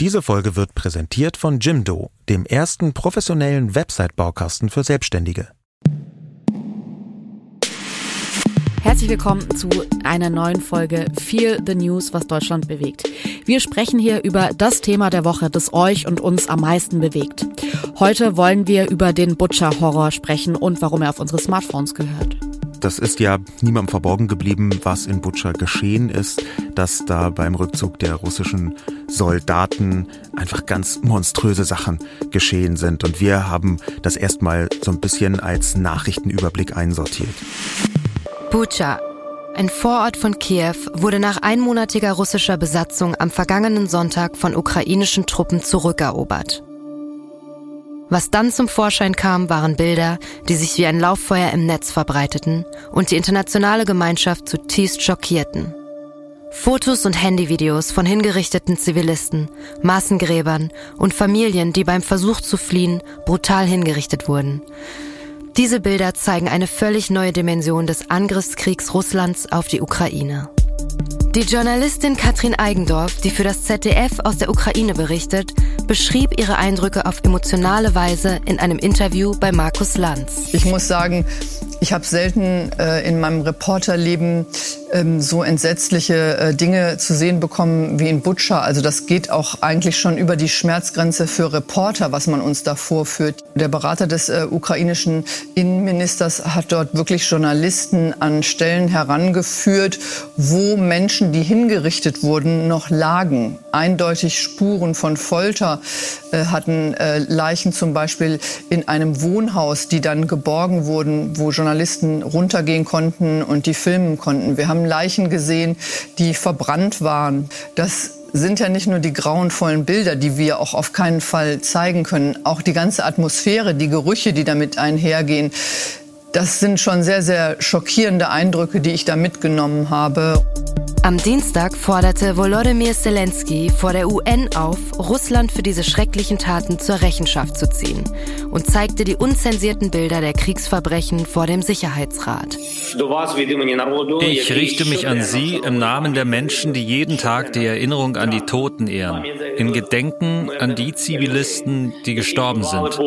Diese Folge wird präsentiert von Jimdo, dem ersten professionellen Website-Baukasten für Selbstständige. Herzlich willkommen zu einer neuen Folge Feel the News, was Deutschland bewegt. Wir sprechen hier über das Thema der Woche, das euch und uns am meisten bewegt. Heute wollen wir über den Butcher-Horror sprechen und warum er auf unsere Smartphones gehört. Das ist ja niemandem verborgen geblieben, was in Butscha geschehen ist, dass da beim Rückzug der russischen Soldaten einfach ganz monströse Sachen geschehen sind. Und wir haben das erstmal so ein bisschen als Nachrichtenüberblick einsortiert. Butscha, ein Vorort von Kiew, wurde nach einmonatiger russischer Besatzung am vergangenen Sonntag von ukrainischen Truppen zurückerobert. Was dann zum Vorschein kam, waren Bilder, die sich wie ein Lauffeuer im Netz verbreiteten und die internationale Gemeinschaft zutiefst schockierten. Fotos und Handyvideos von hingerichteten Zivilisten, Massengräbern und Familien, die beim Versuch zu fliehen brutal hingerichtet wurden. Diese Bilder zeigen eine völlig neue Dimension des Angriffskriegs Russlands auf die Ukraine. Die Journalistin Katrin Eigendorf, die für das ZDF aus der Ukraine berichtet, beschrieb ihre Eindrücke auf emotionale Weise in einem Interview bei Markus Lanz. Ich muss sagen, ich habe selten äh, in meinem Reporterleben ähm, so entsetzliche äh, Dinge zu sehen bekommen wie in Butscha. Also das geht auch eigentlich schon über die Schmerzgrenze für Reporter, was man uns da vorführt. Der Berater des äh, ukrainischen Innenministers hat dort wirklich Journalisten an Stellen herangeführt, wo Menschen, die hingerichtet wurden, noch lagen. Eindeutig Spuren von Folter äh, hatten äh, Leichen zum Beispiel in einem Wohnhaus, die dann geborgen wurden, wo Journalisten runtergehen konnten und die filmen konnten. Wir haben Leichen gesehen, die verbrannt waren. Das sind ja nicht nur die grauenvollen Bilder, die wir auch auf keinen Fall zeigen können, auch die ganze Atmosphäre, die Gerüche, die damit einhergehen. Das sind schon sehr, sehr schockierende Eindrücke, die ich da mitgenommen habe. Am Dienstag forderte Volodymyr Zelensky vor der UN auf, Russland für diese schrecklichen Taten zur Rechenschaft zu ziehen und zeigte die unzensierten Bilder der Kriegsverbrechen vor dem Sicherheitsrat. Ich richte mich an Sie im Namen der Menschen, die jeden Tag die Erinnerung an die Toten ehren, in Gedenken an die Zivilisten, die gestorben sind,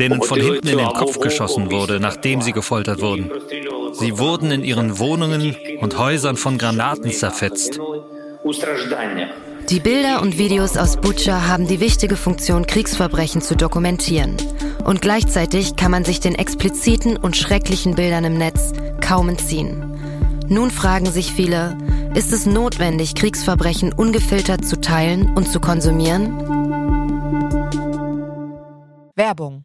denen von hinten in den Kopf geschossen wurde, nachdem sie gefoltert wurden. Sie wurden in ihren Wohnungen und Häusern von Granaten zerfetzt. Die Bilder und Videos aus Butscha haben die wichtige Funktion, Kriegsverbrechen zu dokumentieren. Und gleichzeitig kann man sich den expliziten und schrecklichen Bildern im Netz kaum entziehen. Nun fragen sich viele, ist es notwendig, Kriegsverbrechen ungefiltert zu teilen und zu konsumieren? Werbung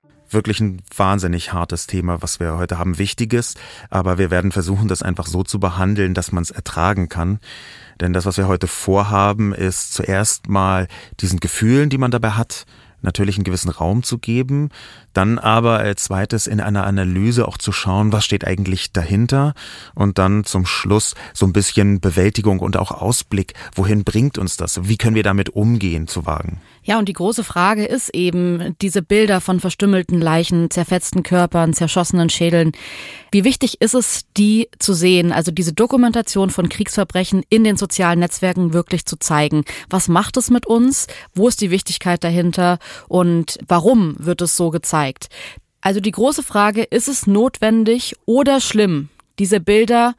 wirklich ein wahnsinnig hartes Thema, was wir heute haben. Wichtiges, aber wir werden versuchen, das einfach so zu behandeln, dass man es ertragen kann. Denn das, was wir heute vorhaben, ist zuerst mal diesen Gefühlen, die man dabei hat, natürlich einen gewissen Raum zu geben, dann aber als zweites in einer Analyse auch zu schauen, was steht eigentlich dahinter und dann zum Schluss so ein bisschen Bewältigung und auch Ausblick, wohin bringt uns das, wie können wir damit umgehen, zu wagen. Ja, und die große Frage ist eben diese Bilder von verstümmelten Leichen, zerfetzten Körpern, zerschossenen Schädeln. Wie wichtig ist es, die zu sehen, also diese Dokumentation von Kriegsverbrechen in den sozialen Netzwerken wirklich zu zeigen? Was macht es mit uns? Wo ist die Wichtigkeit dahinter? Und warum wird es so gezeigt? Also die große Frage, ist es notwendig oder schlimm, diese Bilder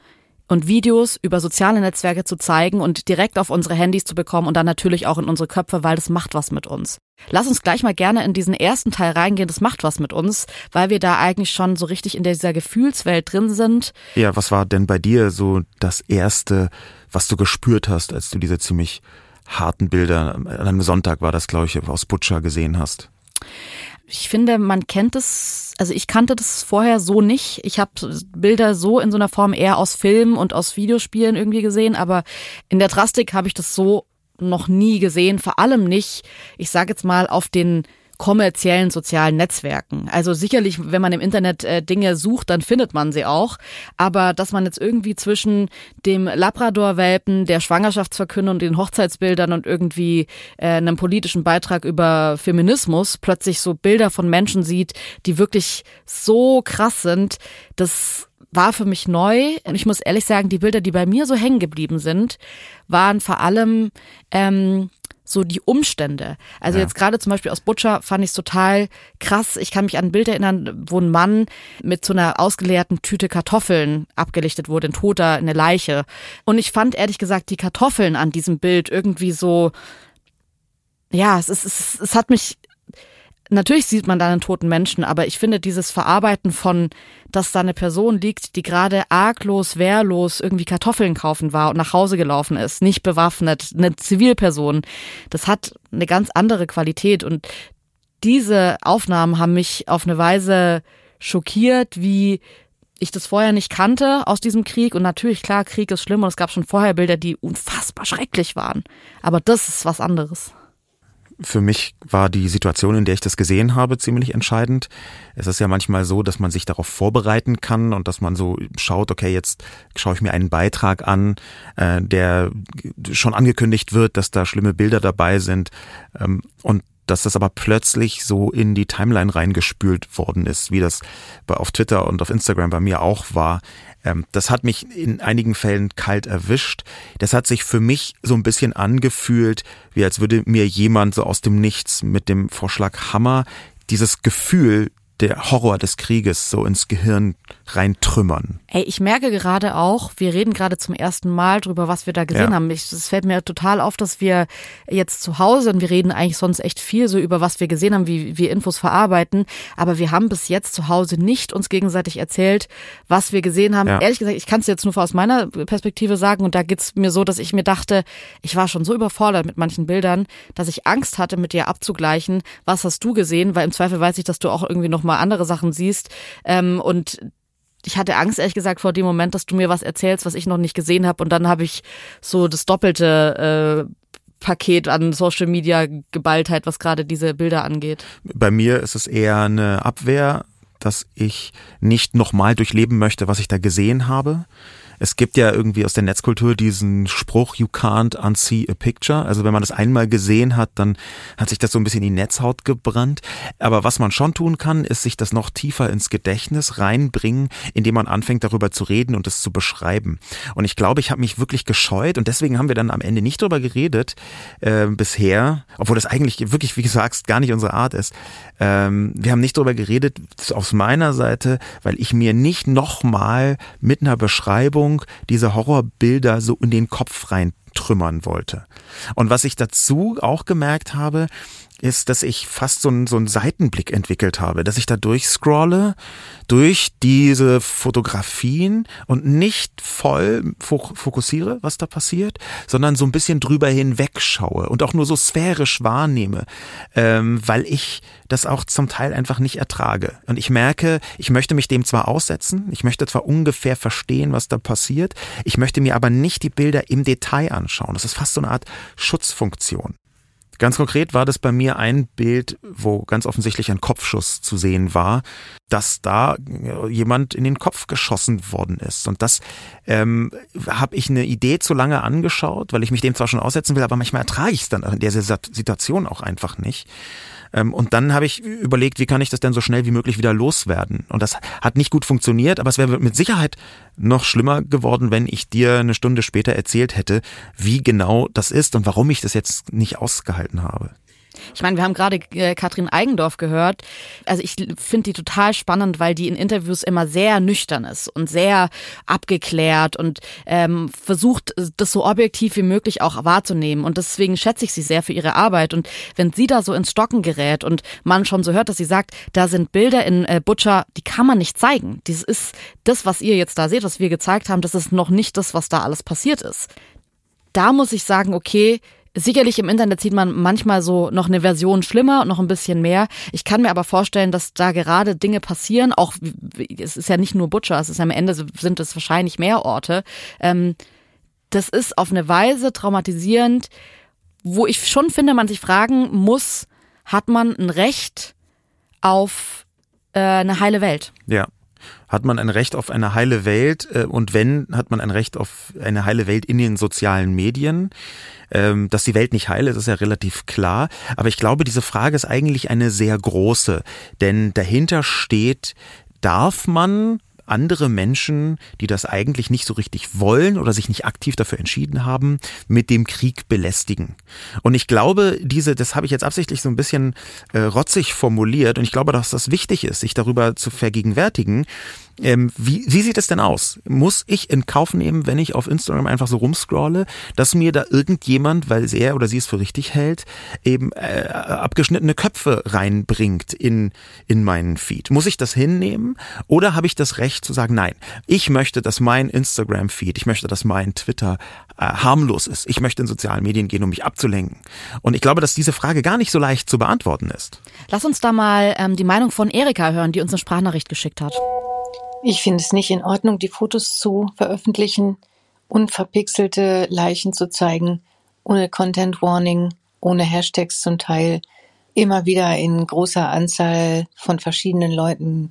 und Videos über soziale Netzwerke zu zeigen und direkt auf unsere Handys zu bekommen und dann natürlich auch in unsere Köpfe, weil das macht was mit uns. Lass uns gleich mal gerne in diesen ersten Teil reingehen, das macht was mit uns, weil wir da eigentlich schon so richtig in dieser Gefühlswelt drin sind. Ja, was war denn bei dir so das Erste, was du gespürt hast, als du diese ziemlich harten Bilder, an einem Sonntag war das, glaube ich, aus Butcher gesehen hast? Ich finde, man kennt es, also ich kannte das vorher so nicht. Ich habe Bilder so in so einer Form eher aus Filmen und aus Videospielen irgendwie gesehen, aber in der Drastik habe ich das so noch nie gesehen, vor allem nicht, ich sage jetzt mal, auf den kommerziellen sozialen Netzwerken. Also sicherlich, wenn man im Internet äh, Dinge sucht, dann findet man sie auch. Aber dass man jetzt irgendwie zwischen dem Labrador-Welpen, der Schwangerschaftsverkündung, den Hochzeitsbildern und irgendwie äh, einem politischen Beitrag über Feminismus plötzlich so Bilder von Menschen sieht, die wirklich so krass sind, das war für mich neu. Und ich muss ehrlich sagen, die Bilder, die bei mir so hängen geblieben sind, waren vor allem ähm, so die Umstände. Also ja. jetzt gerade zum Beispiel aus Butcher fand ich es total krass. Ich kann mich an ein Bild erinnern, wo ein Mann mit so einer ausgeleerten Tüte Kartoffeln abgelichtet wurde, ein Toter, eine Leiche. Und ich fand ehrlich gesagt die Kartoffeln an diesem Bild irgendwie so, ja, es, ist, es, es hat mich natürlich sieht man da einen toten Menschen, aber ich finde dieses Verarbeiten von, dass da eine Person liegt, die gerade arglos, wehrlos irgendwie Kartoffeln kaufen war und nach Hause gelaufen ist, nicht bewaffnet, eine Zivilperson, das hat eine ganz andere Qualität und diese Aufnahmen haben mich auf eine Weise schockiert, wie ich das vorher nicht kannte aus diesem Krieg. Und natürlich, klar, Krieg ist schlimm und es gab schon vorher Bilder, die unfassbar schrecklich waren. Aber das ist was anderes. Für mich war die Situation, in der ich das gesehen habe, ziemlich entscheidend. Es ist ja manchmal so, dass man sich darauf vorbereiten kann und dass man so schaut, okay, jetzt schaue ich mir einen Beitrag an, äh, der schon angekündigt wird, dass da schlimme Bilder dabei sind. Ähm, und dass das aber plötzlich so in die Timeline reingespült worden ist, wie das auf Twitter und auf Instagram bei mir auch war. Ähm, das hat mich in einigen Fällen kalt erwischt. Das hat sich für mich so ein bisschen angefühlt, wie als würde mir jemand so aus dem Nichts mit dem Vorschlag Hammer dieses Gefühl der Horror des Krieges so ins Gehirn reintrümmern. Ey, ich merke gerade auch, wir reden gerade zum ersten Mal drüber, was wir da gesehen ja. haben. Es fällt mir total auf, dass wir jetzt zu Hause und wir reden eigentlich sonst echt viel so über was wir gesehen haben, wie wir Infos verarbeiten. Aber wir haben bis jetzt zu Hause nicht uns gegenseitig erzählt, was wir gesehen haben. Ja. Ehrlich gesagt, ich kann es jetzt nur aus meiner Perspektive sagen und da geht's mir so, dass ich mir dachte, ich war schon so überfordert mit manchen Bildern, dass ich Angst hatte, mit dir abzugleichen. Was hast du gesehen? Weil im Zweifel weiß ich, dass du auch irgendwie noch mal andere Sachen siehst. Ähm, und ich hatte Angst, ehrlich gesagt, vor dem Moment, dass du mir was erzählst, was ich noch nicht gesehen habe. Und dann habe ich so das doppelte äh, Paket an Social Media Geballtheit, was gerade diese Bilder angeht. Bei mir ist es eher eine Abwehr, dass ich nicht nochmal durchleben möchte, was ich da gesehen habe. Es gibt ja irgendwie aus der Netzkultur diesen Spruch, you can't unsee a picture. Also wenn man das einmal gesehen hat, dann hat sich das so ein bisschen in die Netzhaut gebrannt. Aber was man schon tun kann, ist sich das noch tiefer ins Gedächtnis reinbringen, indem man anfängt darüber zu reden und es zu beschreiben. Und ich glaube, ich habe mich wirklich gescheut und deswegen haben wir dann am Ende nicht darüber geredet äh, bisher, obwohl das eigentlich wirklich, wie gesagt, gar nicht unsere Art ist. Ähm, wir haben nicht darüber geredet aus meiner Seite, weil ich mir nicht nochmal mit einer Beschreibung diese Horrorbilder so in den Kopf rein trümmern wollte. Und was ich dazu auch gemerkt habe, ist, dass ich fast so einen, so einen Seitenblick entwickelt habe, dass ich da durchscrolle durch diese Fotografien und nicht voll fokussiere, was da passiert, sondern so ein bisschen drüber hinweg schaue und auch nur so sphärisch wahrnehme, ähm, weil ich das auch zum Teil einfach nicht ertrage. Und ich merke, ich möchte mich dem zwar aussetzen, ich möchte zwar ungefähr verstehen, was da passiert, ich möchte mir aber nicht die Bilder im Detail anschauen. Das ist fast so eine Art Schutzfunktion. Ganz konkret war das bei mir ein Bild, wo ganz offensichtlich ein Kopfschuss zu sehen war, dass da jemand in den Kopf geschossen worden ist. Und das ähm, habe ich eine Idee zu lange angeschaut, weil ich mich dem zwar schon aussetzen will, aber manchmal ertrage ich es dann in der Situation auch einfach nicht. Ähm, und dann habe ich überlegt, wie kann ich das denn so schnell wie möglich wieder loswerden? Und das hat nicht gut funktioniert, aber es wäre mit Sicherheit noch schlimmer geworden, wenn ich dir eine Stunde später erzählt hätte, wie genau das ist und warum ich das jetzt nicht ausgehalten habe. Ich meine, wir haben gerade äh, Katrin Eigendorf gehört. Also ich finde die total spannend, weil die in Interviews immer sehr nüchtern ist und sehr abgeklärt und ähm, versucht, das so objektiv wie möglich auch wahrzunehmen. Und deswegen schätze ich sie sehr für ihre Arbeit. Und wenn sie da so ins Stocken gerät und man schon so hört, dass sie sagt, da sind Bilder in äh, Butcher, die kann man nicht zeigen. Das ist das, was ihr jetzt da seht, was wir gezeigt haben, das ist noch nicht das, was da alles passiert ist. Da muss ich sagen, okay, Sicherlich im Internet sieht man manchmal so noch eine Version schlimmer und noch ein bisschen mehr. Ich kann mir aber vorstellen, dass da gerade Dinge passieren. Auch es ist ja nicht nur Butcher, es ist am Ende sind es wahrscheinlich mehr Orte. Ähm, das ist auf eine Weise traumatisierend, wo ich schon finde, man sich fragen muss, hat man ein Recht auf äh, eine heile Welt? Ja. Hat man ein Recht auf eine heile Welt äh, und wenn, hat man ein Recht auf eine heile Welt in den sozialen Medien? Ähm, dass die Welt nicht heil ist, ist ja relativ klar. Aber ich glaube, diese Frage ist eigentlich eine sehr große. Denn dahinter steht, darf man andere Menschen, die das eigentlich nicht so richtig wollen oder sich nicht aktiv dafür entschieden haben, mit dem Krieg belästigen. Und ich glaube, diese, das habe ich jetzt absichtlich so ein bisschen äh, rotzig formuliert und ich glaube, dass das wichtig ist, sich darüber zu vergegenwärtigen, ähm, wie, wie sieht es denn aus? Muss ich in Kauf nehmen, wenn ich auf Instagram einfach so rumscrolle, dass mir da irgendjemand, weil er oder sie es für richtig hält, eben äh, abgeschnittene Köpfe reinbringt in, in meinen Feed? Muss ich das hinnehmen oder habe ich das Recht zu sagen, nein, ich möchte, dass mein Instagram-Feed, ich möchte, dass mein Twitter äh, harmlos ist. Ich möchte in sozialen Medien gehen, um mich abzulenken. Und ich glaube, dass diese Frage gar nicht so leicht zu beantworten ist. Lass uns da mal ähm, die Meinung von Erika hören, die uns eine Sprachnachricht geschickt hat. Ich finde es nicht in Ordnung, die Fotos zu veröffentlichen, unverpixelte Leichen zu zeigen, ohne Content Warning, ohne Hashtags zum Teil, immer wieder in großer Anzahl von verschiedenen Leuten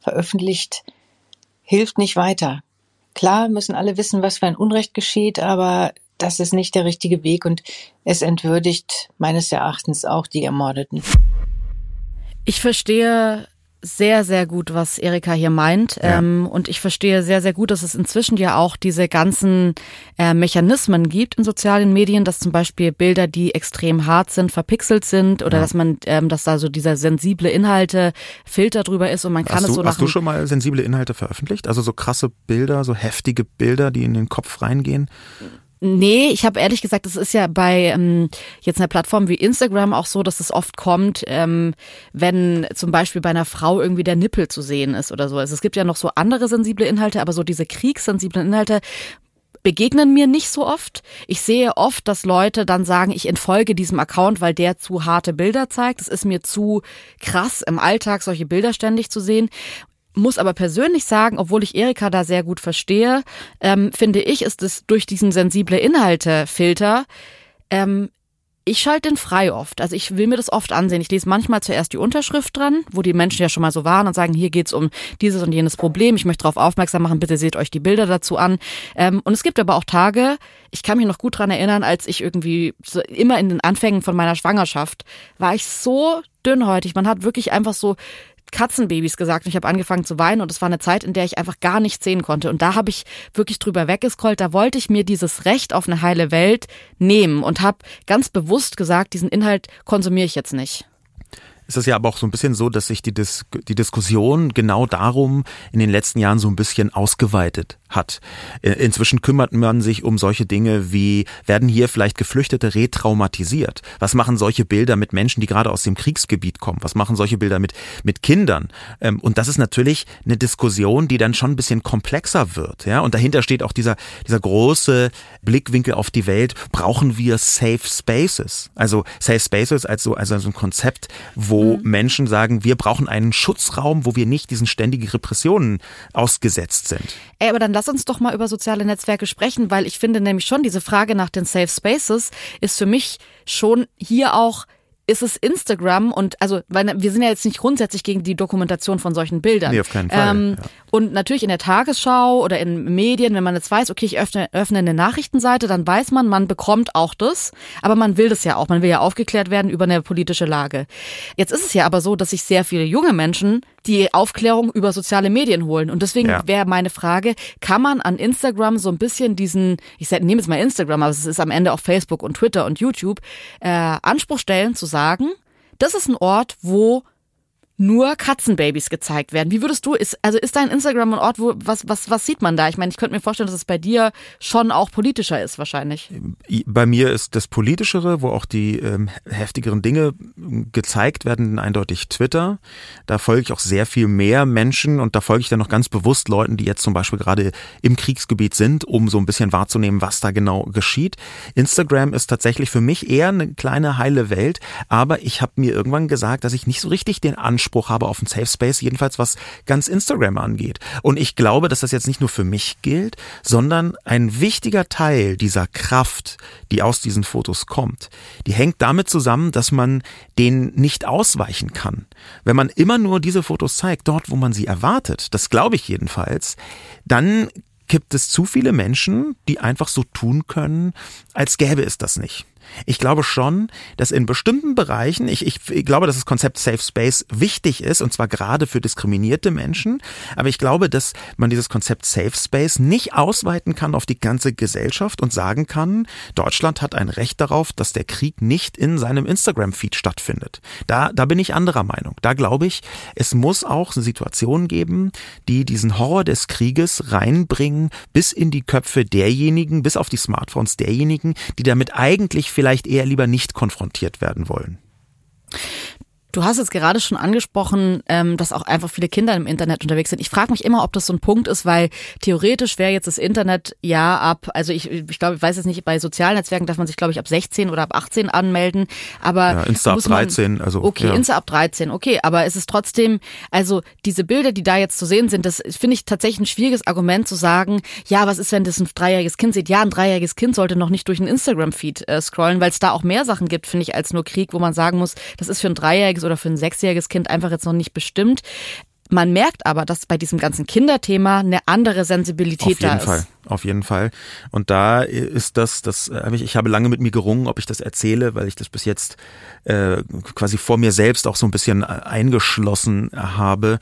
veröffentlicht, hilft nicht weiter. Klar müssen alle wissen, was für ein Unrecht geschieht, aber das ist nicht der richtige Weg und es entwürdigt meines Erachtens auch die Ermordeten. Ich verstehe sehr, sehr gut, was Erika hier meint. Ja. Ähm, und ich verstehe sehr, sehr gut, dass es inzwischen ja auch diese ganzen äh, Mechanismen gibt in sozialen Medien, dass zum Beispiel Bilder, die extrem hart sind, verpixelt sind oder ja. dass man, ähm, dass da so dieser sensible Inhalte Filter drüber ist und man kann hast es so du, Hast du schon mal sensible Inhalte veröffentlicht? Also so krasse Bilder, so heftige Bilder, die in den Kopf reingehen? Nee, ich habe ehrlich gesagt, es ist ja bei ähm, jetzt einer Plattform wie Instagram auch so, dass es oft kommt, ähm, wenn zum Beispiel bei einer Frau irgendwie der Nippel zu sehen ist oder so. Also es gibt ja noch so andere sensible Inhalte, aber so diese kriegssensiblen Inhalte begegnen mir nicht so oft. Ich sehe oft, dass Leute dann sagen, ich entfolge diesem Account, weil der zu harte Bilder zeigt. Es ist mir zu krass im Alltag solche Bilder ständig zu sehen muss aber persönlich sagen, obwohl ich Erika da sehr gut verstehe, ähm, finde ich, ist es durch diesen sensible Inhalte-Filter ähm, ich schalte den frei oft. Also ich will mir das oft ansehen. Ich lese manchmal zuerst die Unterschrift dran, wo die Menschen ja schon mal so waren und sagen, hier geht's um dieses und jenes Problem. Ich möchte darauf aufmerksam machen, bitte seht euch die Bilder dazu an. Ähm, und es gibt aber auch Tage, ich kann mich noch gut dran erinnern, als ich irgendwie so immer in den Anfängen von meiner Schwangerschaft war ich so dünnhäutig. Man hat wirklich einfach so Katzenbabys gesagt. Und ich habe angefangen zu weinen und es war eine Zeit, in der ich einfach gar nichts sehen konnte. Und da habe ich wirklich drüber weggescrollt, da wollte ich mir dieses Recht auf eine heile Welt nehmen und habe ganz bewusst gesagt, diesen Inhalt konsumiere ich jetzt nicht. Ist es ja aber auch so ein bisschen so, dass sich die, Dis die Diskussion genau darum in den letzten Jahren so ein bisschen ausgeweitet hat. Äh, inzwischen kümmert man sich um solche Dinge wie, werden hier vielleicht Geflüchtete retraumatisiert? Was machen solche Bilder mit Menschen, die gerade aus dem Kriegsgebiet kommen? Was machen solche Bilder mit, mit Kindern? Ähm, und das ist natürlich eine Diskussion, die dann schon ein bisschen komplexer wird. Ja? Und dahinter steht auch dieser, dieser große Blickwinkel auf die Welt. Brauchen wir Safe Spaces? Also Safe Spaces als so, also so ein Konzept, wo mhm. Menschen sagen, wir brauchen einen Schutzraum, wo wir nicht diesen ständigen Repressionen ausgesetzt sind. Ey, aber dann lass uns doch mal über soziale Netzwerke sprechen, weil ich finde nämlich schon, diese Frage nach den Safe Spaces ist für mich schon hier auch ist es Instagram und also weil wir sind ja jetzt nicht grundsätzlich gegen die Dokumentation von solchen Bildern. Nee, auf keinen Fall. Ähm, ja. Und natürlich in der Tagesschau oder in Medien, wenn man jetzt weiß, okay, ich öffne, öffne eine Nachrichtenseite, dann weiß man, man bekommt auch das, aber man will das ja auch. Man will ja aufgeklärt werden über eine politische Lage. Jetzt ist es ja aber so, dass sich sehr viele junge Menschen die Aufklärung über soziale Medien holen. Und deswegen ja. wäre meine Frage, kann man an Instagram so ein bisschen diesen, ich nehme jetzt mal Instagram, aber es ist am Ende auch Facebook und Twitter und YouTube, äh, Anspruch stellen zu sagen, das ist ein Ort, wo nur Katzenbabys gezeigt werden. Wie würdest du, ist, also ist dein Instagram ein Ort, wo, was, was, was sieht man da? Ich meine, ich könnte mir vorstellen, dass es bei dir schon auch politischer ist, wahrscheinlich. Bei mir ist das Politischere, wo auch die ähm, heftigeren Dinge gezeigt werden, eindeutig Twitter. Da folge ich auch sehr viel mehr Menschen und da folge ich dann noch ganz bewusst Leuten, die jetzt zum Beispiel gerade im Kriegsgebiet sind, um so ein bisschen wahrzunehmen, was da genau geschieht. Instagram ist tatsächlich für mich eher eine kleine heile Welt, aber ich habe mir irgendwann gesagt, dass ich nicht so richtig den Anspruch Anspruch habe auf einen Safe Space, jedenfalls was ganz Instagram angeht. Und ich glaube, dass das jetzt nicht nur für mich gilt, sondern ein wichtiger Teil dieser Kraft, die aus diesen Fotos kommt, die hängt damit zusammen, dass man denen nicht ausweichen kann. Wenn man immer nur diese Fotos zeigt, dort, wo man sie erwartet, das glaube ich jedenfalls, dann gibt es zu viele Menschen, die einfach so tun können, als gäbe es das nicht. Ich glaube schon, dass in bestimmten Bereichen, ich, ich, ich glaube, dass das Konzept Safe Space wichtig ist, und zwar gerade für diskriminierte Menschen, aber ich glaube, dass man dieses Konzept Safe Space nicht ausweiten kann auf die ganze Gesellschaft und sagen kann, Deutschland hat ein Recht darauf, dass der Krieg nicht in seinem Instagram-Feed stattfindet. Da, da bin ich anderer Meinung. Da glaube ich, es muss auch Situationen geben, die diesen Horror des Krieges reinbringen bis in die Köpfe derjenigen, bis auf die Smartphones derjenigen, die damit eigentlich vielleicht eher lieber nicht konfrontiert werden wollen. Du hast jetzt gerade schon angesprochen, ähm, dass auch einfach viele Kinder im Internet unterwegs sind. Ich frage mich immer, ob das so ein Punkt ist, weil theoretisch wäre jetzt das Internet ja ab, also ich, ich glaube, ich weiß jetzt nicht, bei sozialen Netzwerken darf man sich, glaube ich, ab 16 oder ab 18 anmelden. Aber ja, Insta ab 13, man, also. Okay, ja. Insta ab 13, okay, aber es ist trotzdem, also diese Bilder, die da jetzt zu sehen sind, das finde ich tatsächlich ein schwieriges Argument zu sagen, ja, was ist, wenn das ein dreijähriges Kind sieht? Ja, ein dreijähriges Kind sollte noch nicht durch ein Instagram-Feed äh, scrollen, weil es da auch mehr Sachen gibt, finde ich, als nur Krieg, wo man sagen muss, das ist für ein dreijähriges dreijähriges oder für ein sechsjähriges Kind einfach jetzt noch nicht bestimmt. Man merkt aber, dass bei diesem ganzen Kinderthema eine andere Sensibilität da ist. Auf jeden Fall, auf jeden Fall. Und da ist das, das habe ich, ich habe lange mit mir gerungen, ob ich das erzähle, weil ich das bis jetzt äh, quasi vor mir selbst auch so ein bisschen eingeschlossen habe.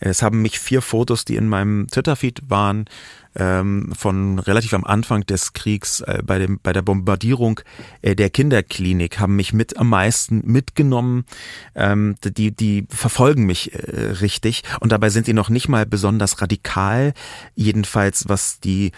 Es haben mich vier Fotos, die in meinem Twitter-Feed waren, ähm, von relativ am Anfang des Kriegs äh, bei, dem, bei der Bombardierung äh, der Kinderklinik haben mich mit am meisten mitgenommen. Ähm, die, die verfolgen mich äh, richtig und dabei sind sie noch nicht mal besonders radikal, jedenfalls was die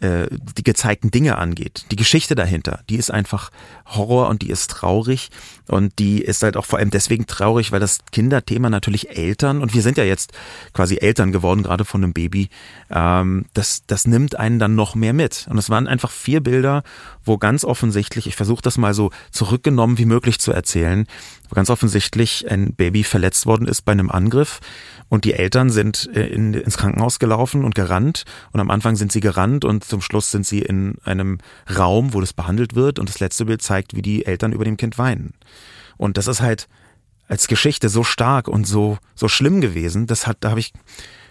äh, die gezeigten Dinge angeht. Die Geschichte dahinter, die ist einfach Horror und die ist traurig und die ist halt auch vor allem deswegen traurig, weil das Kinderthema natürlich Eltern und wir sind ja jetzt quasi Eltern geworden, gerade von einem Baby, ähm, das, das nimmt einen dann noch mehr mit. Und es waren einfach vier Bilder, wo ganz offensichtlich, ich versuche das mal so zurückgenommen wie möglich zu erzählen, wo ganz offensichtlich ein Baby verletzt worden ist bei einem Angriff und die Eltern sind äh, in, ins Krankenhaus gelaufen und gerannt und am Anfang sind sie gerannt und zum Schluss sind sie in einem Raum, wo das behandelt wird und das letzte Bild zeigt, wie die Eltern über dem Kind weinen. Und das ist halt als Geschichte so stark und so, so schlimm gewesen. Das hat, da habe ich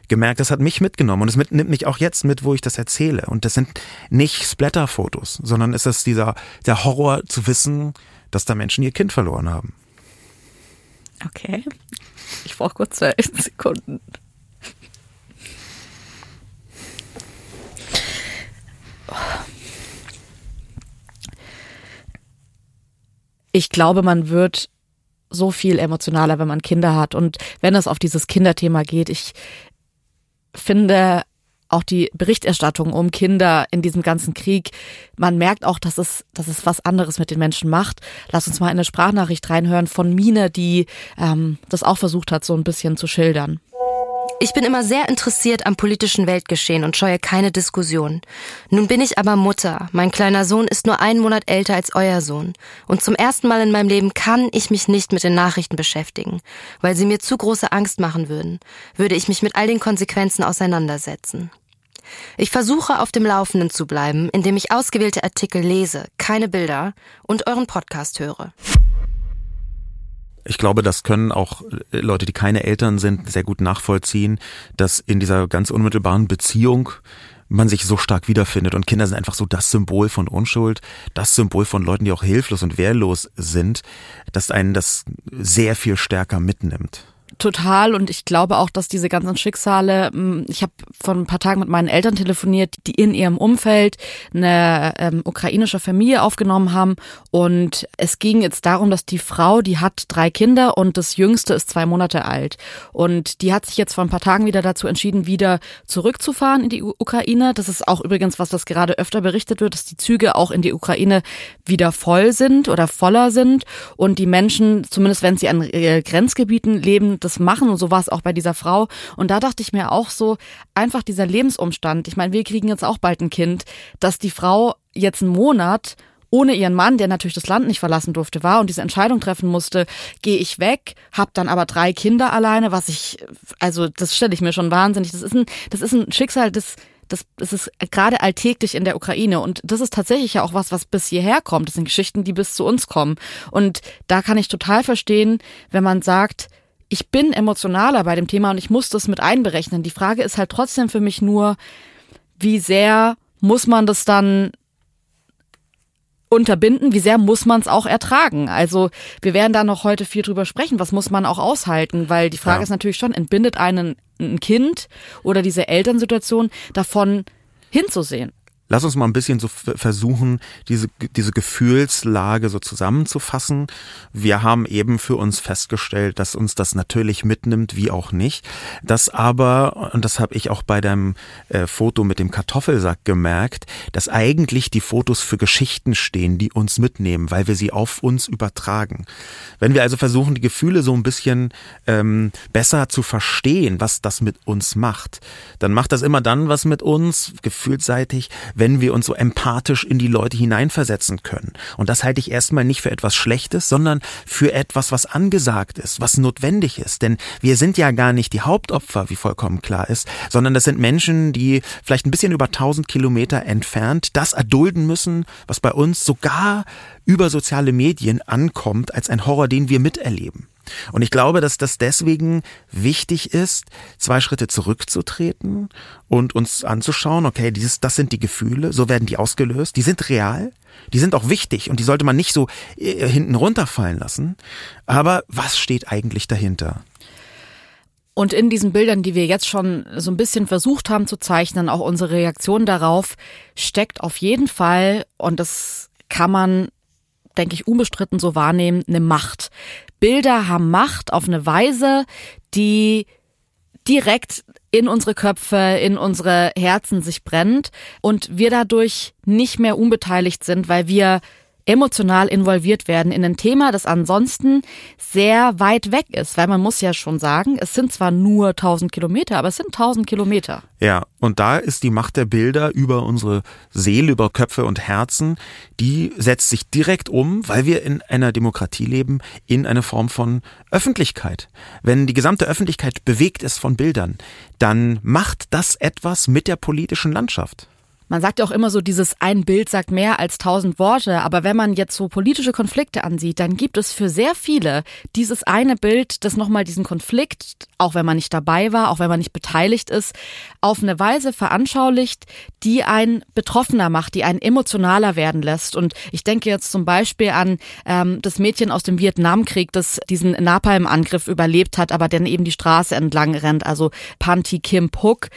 gemerkt, das hat mich mitgenommen und es mit, nimmt mich auch jetzt mit, wo ich das erzähle. Und das sind nicht Splatter-Fotos, sondern es ist dieser, der Horror zu wissen, dass da Menschen ihr Kind verloren haben. Okay. Ich brauche kurz zwei Sekunden. Ich glaube, man wird so viel emotionaler, wenn man Kinder hat. Und wenn es auf dieses Kinderthema geht, ich finde auch die Berichterstattung um Kinder in diesem ganzen Krieg, man merkt auch, dass es, dass es was anderes mit den Menschen macht. Lass uns mal eine Sprachnachricht reinhören von Mine, die ähm, das auch versucht hat, so ein bisschen zu schildern. Ich bin immer sehr interessiert am politischen Weltgeschehen und scheue keine Diskussion. Nun bin ich aber Mutter. Mein kleiner Sohn ist nur einen Monat älter als euer Sohn. Und zum ersten Mal in meinem Leben kann ich mich nicht mit den Nachrichten beschäftigen, weil sie mir zu große Angst machen würden, würde ich mich mit all den Konsequenzen auseinandersetzen. Ich versuche auf dem Laufenden zu bleiben, indem ich ausgewählte Artikel lese, keine Bilder und euren Podcast höre. Ich glaube, das können auch äh, Leute, die keine Eltern sind, sehr gut nachvollziehen, dass in dieser ganz unmittelbaren Beziehung man sich so stark wiederfindet. Und Kinder sind einfach so das Symbol von Unschuld, das Symbol von Leuten, die auch hilflos und wehrlos sind, dass einen das sehr viel stärker mitnimmt. Total und ich glaube auch, dass diese ganzen Schicksale, hm, ich habe vor ein paar Tagen mit meinen Eltern telefoniert, die in ihrem Umfeld eine ähm, ukrainische Familie aufgenommen haben und es ging jetzt darum, dass die Frau, die hat drei Kinder und das jüngste ist zwei Monate alt und die hat sich jetzt vor ein paar Tagen wieder dazu entschieden, wieder zurückzufahren in die Ukraine. Das ist auch übrigens was, das gerade öfter berichtet wird, dass die Züge auch in die Ukraine wieder voll sind oder voller sind und die Menschen, zumindest wenn sie an äh, Grenzgebieten leben, das machen und so war es auch bei dieser Frau. Und da dachte ich mir auch so, einfach dieser Lebensumstand. Ich meine, wir kriegen jetzt auch bald ein Kind, dass die Frau jetzt einen Monat ohne ihren Mann, der natürlich das Land nicht verlassen durfte, war und diese Entscheidung treffen musste, gehe ich weg, habe dann aber drei Kinder alleine, was ich, also das stelle ich mir schon wahnsinnig. Das ist ein, das ist ein Schicksal, das das, das ist gerade alltäglich in der Ukraine und das ist tatsächlich ja auch was, was bis hierher kommt. Das sind Geschichten, die bis zu uns kommen. Und da kann ich total verstehen, wenn man sagt, ich bin emotionaler bei dem Thema und ich muss das mit einberechnen. Die Frage ist halt trotzdem für mich nur, wie sehr muss man das dann unterbinden, wie sehr muss man es auch ertragen? Also wir werden da noch heute viel drüber sprechen, was muss man auch aushalten, weil die Frage ja. ist natürlich schon, entbindet einen ein Kind oder diese Elternsituation davon hinzusehen? Lass uns mal ein bisschen so versuchen, diese, diese Gefühlslage so zusammenzufassen. Wir haben eben für uns festgestellt, dass uns das natürlich mitnimmt, wie auch nicht. Das aber, und das habe ich auch bei deinem äh, Foto mit dem Kartoffelsack gemerkt, dass eigentlich die Fotos für Geschichten stehen, die uns mitnehmen, weil wir sie auf uns übertragen. Wenn wir also versuchen, die Gefühle so ein bisschen ähm, besser zu verstehen, was das mit uns macht, dann macht das immer dann was mit uns, gefühlseitig, wenn wir uns so empathisch in die Leute hineinversetzen können. Und das halte ich erstmal nicht für etwas Schlechtes, sondern für etwas, was angesagt ist, was notwendig ist. Denn wir sind ja gar nicht die Hauptopfer, wie vollkommen klar ist, sondern das sind Menschen, die vielleicht ein bisschen über 1000 Kilometer entfernt das erdulden müssen, was bei uns sogar über soziale Medien ankommt als ein Horror, den wir miterleben. Und ich glaube, dass das deswegen wichtig ist, zwei Schritte zurückzutreten und uns anzuschauen, okay, dieses, das sind die Gefühle, so werden die ausgelöst, die sind real, die sind auch wichtig und die sollte man nicht so äh, hinten runterfallen lassen. Aber was steht eigentlich dahinter? Und in diesen Bildern, die wir jetzt schon so ein bisschen versucht haben zu zeichnen, auch unsere Reaktion darauf, steckt auf jeden Fall, und das kann man, denke ich, unbestritten so wahrnehmen, eine Macht. Bilder haben Macht auf eine Weise, die direkt in unsere Köpfe, in unsere Herzen sich brennt und wir dadurch nicht mehr unbeteiligt sind, weil wir emotional involviert werden in ein Thema, das ansonsten sehr weit weg ist, weil man muss ja schon sagen, es sind zwar nur 1000 Kilometer, aber es sind 1000 Kilometer. Ja, und da ist die Macht der Bilder über unsere Seele, über Köpfe und Herzen, die setzt sich direkt um, weil wir in einer Demokratie leben, in eine Form von Öffentlichkeit. Wenn die gesamte Öffentlichkeit bewegt ist von Bildern, dann macht das etwas mit der politischen Landschaft. Man sagt ja auch immer so, dieses ein Bild sagt mehr als tausend Worte. Aber wenn man jetzt so politische Konflikte ansieht, dann gibt es für sehr viele dieses eine Bild, das nochmal diesen Konflikt, auch wenn man nicht dabei war, auch wenn man nicht beteiligt ist, auf eine Weise veranschaulicht, die einen betroffener macht, die einen emotionaler werden lässt. Und ich denke jetzt zum Beispiel an ähm, das Mädchen aus dem Vietnamkrieg, das diesen Napalm-Angriff überlebt hat, aber dann eben die Straße entlang rennt, also Panti Kim Puk.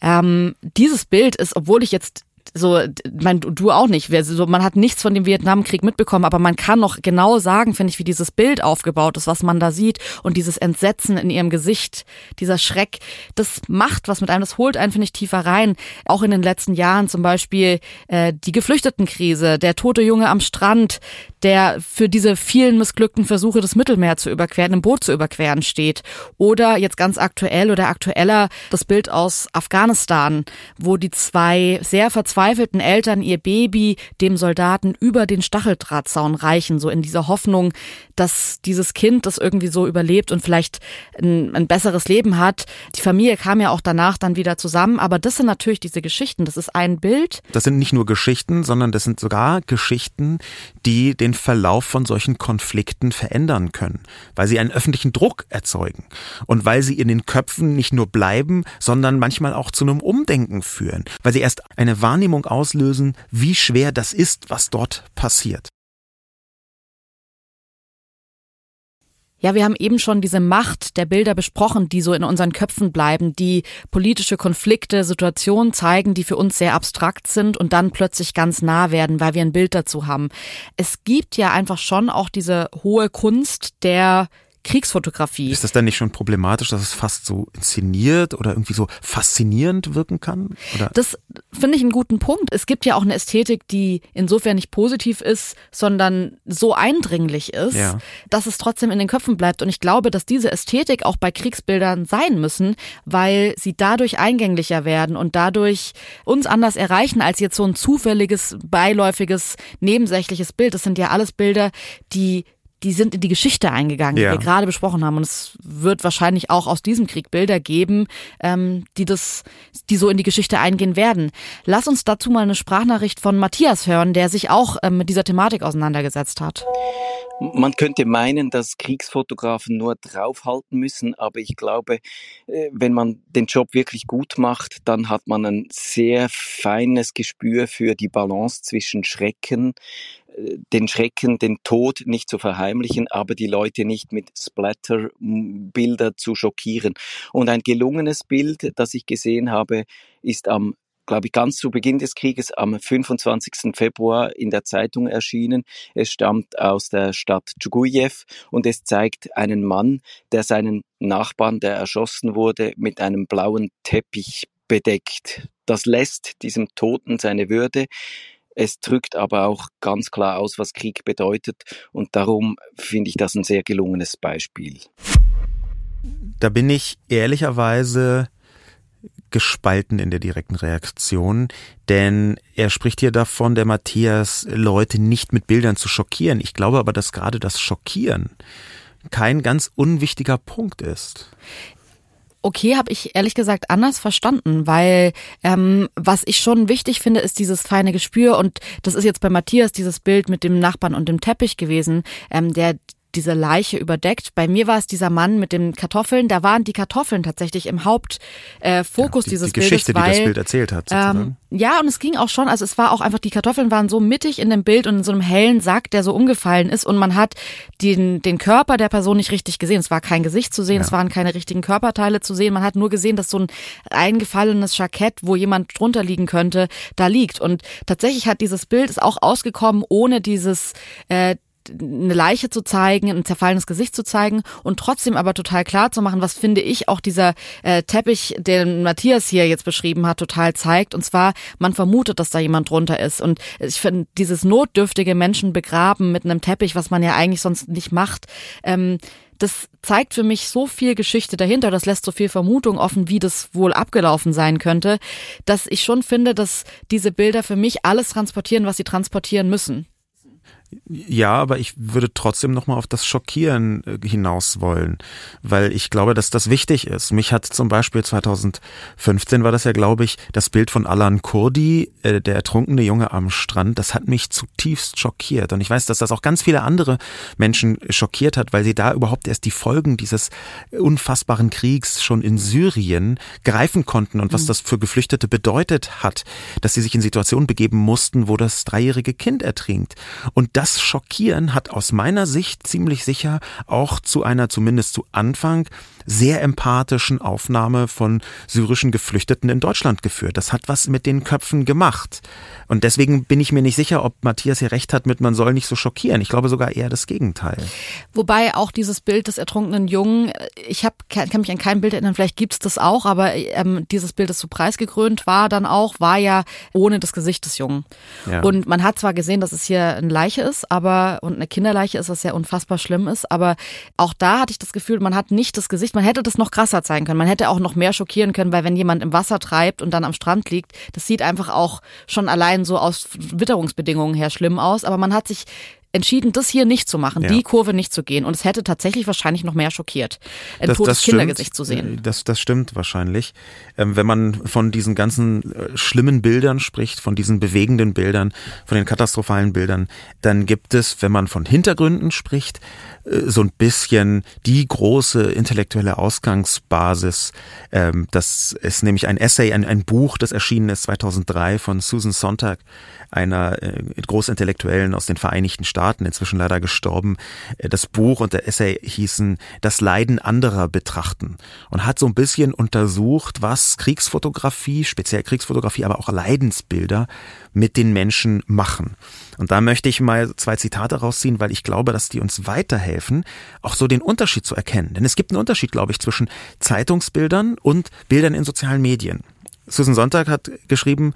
Ähm, dieses Bild ist, obwohl ich jetzt so, mein, du auch nicht. So, man hat nichts von dem Vietnamkrieg mitbekommen, aber man kann noch genau sagen, finde ich, wie dieses Bild aufgebaut ist, was man da sieht und dieses Entsetzen in ihrem Gesicht, dieser Schreck, das macht was mit einem, das holt einen, finde ich, tiefer rein. Auch in den letzten Jahren zum Beispiel äh, die Geflüchtetenkrise, der tote Junge am Strand, der für diese vielen missglückten Versuche, das Mittelmeer zu überqueren, im Boot zu überqueren steht. Oder jetzt ganz aktuell oder aktueller das Bild aus Afghanistan, wo die zwei sehr verzweifelten Eltern ihr Baby dem Soldaten über den Stacheldrahtzaun reichen, so in dieser Hoffnung, dass dieses Kind das irgendwie so überlebt und vielleicht ein, ein besseres Leben hat. Die Familie kam ja auch danach dann wieder zusammen, aber das sind natürlich diese Geschichten. Das ist ein Bild. Das sind nicht nur Geschichten, sondern das sind sogar Geschichten, die den Verlauf von solchen Konflikten verändern können, weil sie einen öffentlichen Druck erzeugen und weil sie in den Köpfen nicht nur bleiben, sondern manchmal auch zu einem Umdenken führen, weil sie erst eine Wahrnehmung auslösen, wie schwer das ist, was dort passiert. Ja, wir haben eben schon diese Macht der Bilder besprochen, die so in unseren Köpfen bleiben, die politische Konflikte, Situationen zeigen, die für uns sehr abstrakt sind und dann plötzlich ganz nah werden, weil wir ein Bild dazu haben. Es gibt ja einfach schon auch diese hohe Kunst der Kriegsfotografie. Ist das dann nicht schon problematisch, dass es fast so inszeniert oder irgendwie so faszinierend wirken kann? Oder? Das finde ich einen guten Punkt. Es gibt ja auch eine Ästhetik, die insofern nicht positiv ist, sondern so eindringlich ist, ja. dass es trotzdem in den Köpfen bleibt. Und ich glaube, dass diese Ästhetik auch bei Kriegsbildern sein müssen, weil sie dadurch eingänglicher werden und dadurch uns anders erreichen als jetzt so ein zufälliges, beiläufiges, nebensächliches Bild. Das sind ja alles Bilder, die die sind in die Geschichte eingegangen, ja. die wir gerade besprochen haben. Und es wird wahrscheinlich auch aus diesem Krieg Bilder geben, ähm, die das, die so in die Geschichte eingehen werden. Lass uns dazu mal eine Sprachnachricht von Matthias hören, der sich auch ähm, mit dieser Thematik auseinandergesetzt hat. Man könnte meinen, dass Kriegsfotografen nur draufhalten müssen, aber ich glaube, äh, wenn man den Job wirklich gut macht, dann hat man ein sehr feines Gespür für die Balance zwischen Schrecken, den Schrecken, den Tod nicht zu verheimlichen, aber die Leute nicht mit Splatter-Bilder zu schockieren. Und ein gelungenes Bild, das ich gesehen habe, ist am glaube ich, ganz zu Beginn des Krieges am 25. Februar in der Zeitung erschienen. Es stammt aus der Stadt Djugujew und es zeigt einen Mann, der seinen Nachbarn, der erschossen wurde, mit einem blauen Teppich bedeckt. Das lässt diesem Toten seine Würde. Es drückt aber auch ganz klar aus, was Krieg bedeutet und darum finde ich das ein sehr gelungenes Beispiel. Da bin ich ehrlicherweise gespalten in der direkten Reaktion, denn er spricht hier davon, der Matthias, Leute nicht mit Bildern zu schockieren. Ich glaube aber, dass gerade das Schockieren kein ganz unwichtiger Punkt ist okay, habe ich ehrlich gesagt anders verstanden, weil ähm, was ich schon wichtig finde, ist dieses feine Gespür und das ist jetzt bei Matthias dieses Bild mit dem Nachbarn und dem Teppich gewesen, ähm, der diese Leiche überdeckt. Bei mir war es dieser Mann mit den Kartoffeln. Da waren die Kartoffeln tatsächlich im Hauptfokus äh, Fokus ja, die, dieses die Geschichte, Bildes. Weil, die das Bild erzählt hat. Ähm, ja, und es ging auch schon, also es war auch einfach, die Kartoffeln waren so mittig in dem Bild und in so einem hellen Sack, der so umgefallen ist und man hat den, den Körper der Person nicht richtig gesehen. Es war kein Gesicht zu sehen, ja. es waren keine richtigen Körperteile zu sehen. Man hat nur gesehen, dass so ein eingefallenes Jackett, wo jemand drunter liegen könnte, da liegt. Und tatsächlich hat dieses Bild ist auch ausgekommen, ohne dieses äh, eine Leiche zu zeigen, ein zerfallenes Gesicht zu zeigen und trotzdem aber total klar zu machen, was finde ich auch dieser äh, Teppich, den Matthias hier jetzt beschrieben hat, total zeigt. Und zwar, man vermutet, dass da jemand drunter ist. Und ich finde, dieses notdürftige Menschen begraben mit einem Teppich, was man ja eigentlich sonst nicht macht, ähm, das zeigt für mich so viel Geschichte dahinter, das lässt so viel Vermutung offen, wie das wohl abgelaufen sein könnte, dass ich schon finde, dass diese Bilder für mich alles transportieren, was sie transportieren müssen. Ja, aber ich würde trotzdem nochmal auf das Schockieren äh, hinaus wollen, weil ich glaube, dass das wichtig ist. Mich hat zum Beispiel 2015 war das ja, glaube ich, das Bild von Alan Kurdi, äh, der ertrunkene Junge am Strand, das hat mich zutiefst schockiert. Und ich weiß, dass das auch ganz viele andere Menschen schockiert hat, weil sie da überhaupt erst die Folgen dieses unfassbaren Kriegs schon in Syrien greifen konnten und was mhm. das für Geflüchtete bedeutet hat, dass sie sich in Situationen begeben mussten, wo das dreijährige Kind ertrinkt. Und das Schockieren hat aus meiner Sicht ziemlich sicher auch zu einer, zumindest zu Anfang, sehr empathischen Aufnahme von syrischen Geflüchteten in Deutschland geführt. Das hat was mit den Köpfen gemacht. Und deswegen bin ich mir nicht sicher, ob Matthias hier recht hat mit, man soll nicht so schockieren. Ich glaube sogar eher das Gegenteil. Wobei auch dieses Bild des ertrunkenen Jungen, ich hab, kann, mich an kein Bild erinnern, vielleicht gibt's das auch, aber ähm, dieses Bild, das so preisgekrönt war dann auch, war ja ohne das Gesicht des Jungen. Ja. Und man hat zwar gesehen, dass es hier eine Leiche ist, aber und eine Kinderleiche ist, was ja unfassbar schlimm ist, aber auch da hatte ich das Gefühl, man hat nicht das Gesicht man hätte das noch krasser zeigen können. Man hätte auch noch mehr schockieren können, weil wenn jemand im Wasser treibt und dann am Strand liegt, das sieht einfach auch schon allein so aus Witterungsbedingungen her schlimm aus. Aber man hat sich entschieden, das hier nicht zu machen, ja. die Kurve nicht zu gehen. Und es hätte tatsächlich wahrscheinlich noch mehr schockiert, ein das, totes das Kindergesicht zu sehen. Äh, das, das stimmt wahrscheinlich. Ähm, wenn man von diesen ganzen äh, schlimmen Bildern spricht, von diesen bewegenden Bildern, von den katastrophalen Bildern, dann gibt es, wenn man von Hintergründen spricht, äh, so ein bisschen die große intellektuelle Ausgangsbasis. Ähm, das ist nämlich ein Essay, ein, ein Buch, das erschienen ist 2003 von Susan Sontag, einer äh, Großintellektuellen aus den Vereinigten Staaten, inzwischen leider gestorben. Äh, das Buch und der Essay hießen Das Leiden anderer betrachten und hat so ein bisschen untersucht, was Kriegsfotografie, speziell Kriegsfotografie, aber auch Leidensbilder mit den Menschen machen. Und da möchte ich mal zwei Zitate rausziehen, weil ich glaube, dass die uns weiterhelfen, auch so den Unterschied zu erkennen. Denn es gibt einen Unterschied, glaube ich, zwischen Zeitungsbildern und Bildern in sozialen Medien. Susan Sonntag hat geschrieben,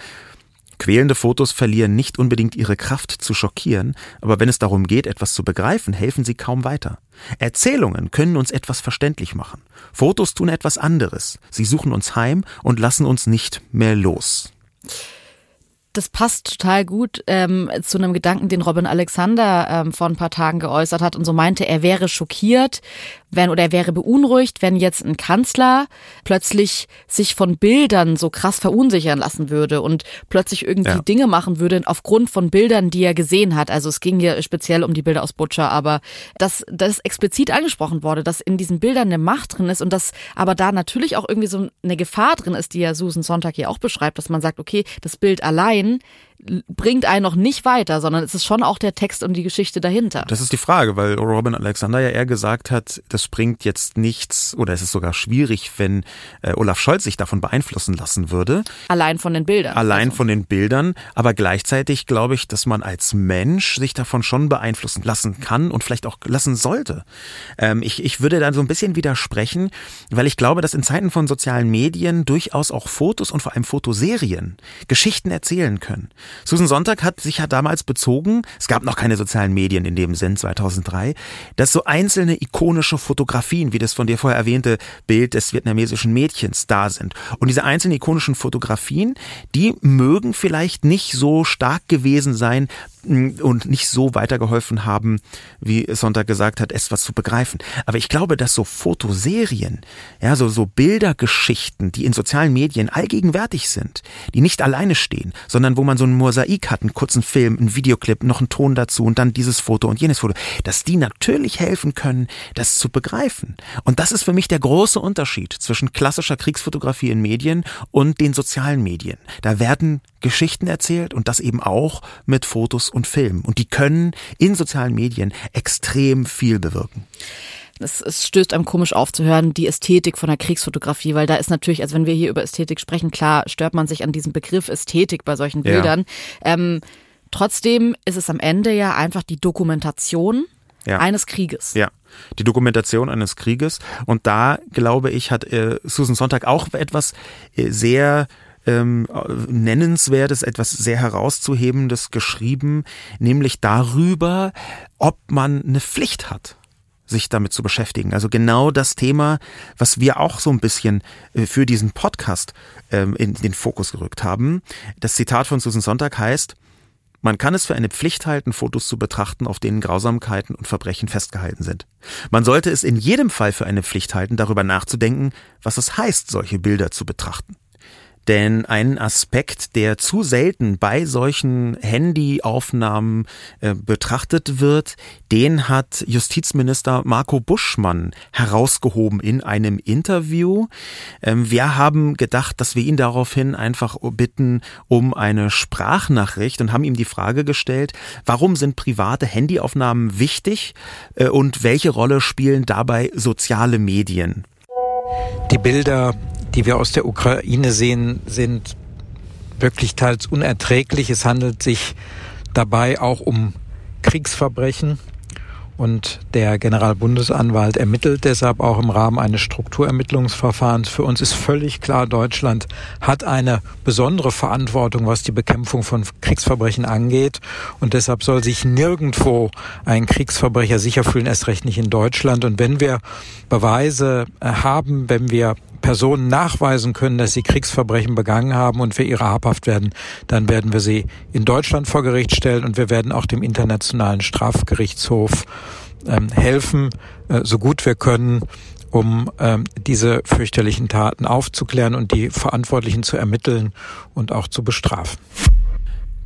Quälende Fotos verlieren nicht unbedingt ihre Kraft zu schockieren, aber wenn es darum geht, etwas zu begreifen, helfen sie kaum weiter. Erzählungen können uns etwas verständlich machen. Fotos tun etwas anderes. Sie suchen uns heim und lassen uns nicht mehr los das passt total gut ähm, zu einem Gedanken, den Robin Alexander ähm, vor ein paar Tagen geäußert hat und so meinte, er wäre schockiert, wenn oder er wäre beunruhigt, wenn jetzt ein Kanzler plötzlich sich von Bildern so krass verunsichern lassen würde und plötzlich irgendwie ja. Dinge machen würde aufgrund von Bildern, die er gesehen hat. Also es ging hier speziell um die Bilder aus Butcher, aber dass das explizit angesprochen wurde, dass in diesen Bildern eine Macht drin ist und dass aber da natürlich auch irgendwie so eine Gefahr drin ist, die ja Susan Sonntag hier auch beschreibt, dass man sagt, okay, das Bild allein bringt einen noch nicht weiter, sondern es ist schon auch der Text und die Geschichte dahinter. Das ist die Frage, weil Robin Alexander ja eher gesagt hat, das bringt jetzt nichts oder es ist sogar schwierig, wenn äh, Olaf Scholz sich davon beeinflussen lassen würde. Allein von den Bildern. Allein also. von den Bildern, aber gleichzeitig glaube ich, dass man als Mensch sich davon schon beeinflussen lassen kann und vielleicht auch lassen sollte. Ähm, ich, ich würde dann so ein bisschen widersprechen, weil ich glaube, dass in Zeiten von sozialen Medien durchaus auch Fotos und vor allem Fotoserien Geschichten erzählen können. Susan Sonntag hat sich ja damals bezogen, es gab noch keine sozialen Medien in dem Sinn 2003, dass so einzelne ikonische Fotografien, wie das von dir vorher erwähnte Bild des vietnamesischen Mädchens da sind. Und diese einzelnen ikonischen Fotografien, die mögen vielleicht nicht so stark gewesen sein und nicht so weitergeholfen haben, wie Sonntag gesagt hat, es was zu begreifen. Aber ich glaube, dass so Fotoserien, ja, so, so Bildergeschichten, die in sozialen Medien allgegenwärtig sind, die nicht alleine stehen, sondern wo man so ein Mosaik hat, einen kurzen Film, einen Videoclip, noch einen Ton dazu und dann dieses Foto und jenes Foto, dass die natürlich helfen können, das zu begreifen. Und das ist für mich der große Unterschied zwischen klassischer Kriegsfotografie in Medien und den sozialen Medien. Da werden Geschichten erzählt und das eben auch mit Fotos und Filmen. Und die können in sozialen Medien extrem viel bewirken. Es, es stößt einem komisch auf zu hören, die Ästhetik von der Kriegsfotografie, weil da ist natürlich, also wenn wir hier über Ästhetik sprechen, klar stört man sich an diesem Begriff Ästhetik bei solchen Bildern. Ja. Ähm, trotzdem ist es am Ende ja einfach die Dokumentation ja. eines Krieges. Ja, die Dokumentation eines Krieges. Und da, glaube ich, hat äh, Susan Sonntag auch etwas äh, sehr ähm, Nennenswertes, etwas sehr herauszuhebendes geschrieben, nämlich darüber, ob man eine Pflicht hat sich damit zu beschäftigen. Also genau das Thema, was wir auch so ein bisschen äh, für diesen Podcast ähm, in den Fokus gerückt haben. Das Zitat von Susan Sonntag heißt, Man kann es für eine Pflicht halten, Fotos zu betrachten, auf denen Grausamkeiten und Verbrechen festgehalten sind. Man sollte es in jedem Fall für eine Pflicht halten, darüber nachzudenken, was es heißt, solche Bilder zu betrachten. Denn ein Aspekt, der zu selten bei solchen Handyaufnahmen äh, betrachtet wird, den hat Justizminister Marco Buschmann herausgehoben in einem Interview. Ähm, wir haben gedacht, dass wir ihn daraufhin einfach bitten um eine Sprachnachricht und haben ihm die Frage gestellt, warum sind private Handyaufnahmen wichtig äh, und welche Rolle spielen dabei soziale Medien? Die Bilder die wir aus der Ukraine sehen, sind wirklich teils unerträglich. Es handelt sich dabei auch um Kriegsverbrechen. Und der Generalbundesanwalt ermittelt deshalb auch im Rahmen eines Strukturermittlungsverfahrens. Für uns ist völlig klar, Deutschland hat eine besondere Verantwortung, was die Bekämpfung von Kriegsverbrechen angeht. Und deshalb soll sich nirgendwo ein Kriegsverbrecher sicher fühlen, erst recht nicht in Deutschland. Und wenn wir Beweise haben, wenn wir Personen nachweisen können, dass sie Kriegsverbrechen begangen haben und wir ihre habhaft werden, dann werden wir sie in Deutschland vor Gericht stellen und wir werden auch dem Internationalen Strafgerichtshof ähm, helfen, äh, so gut wir können, um ähm, diese fürchterlichen Taten aufzuklären und die Verantwortlichen zu ermitteln und auch zu bestrafen.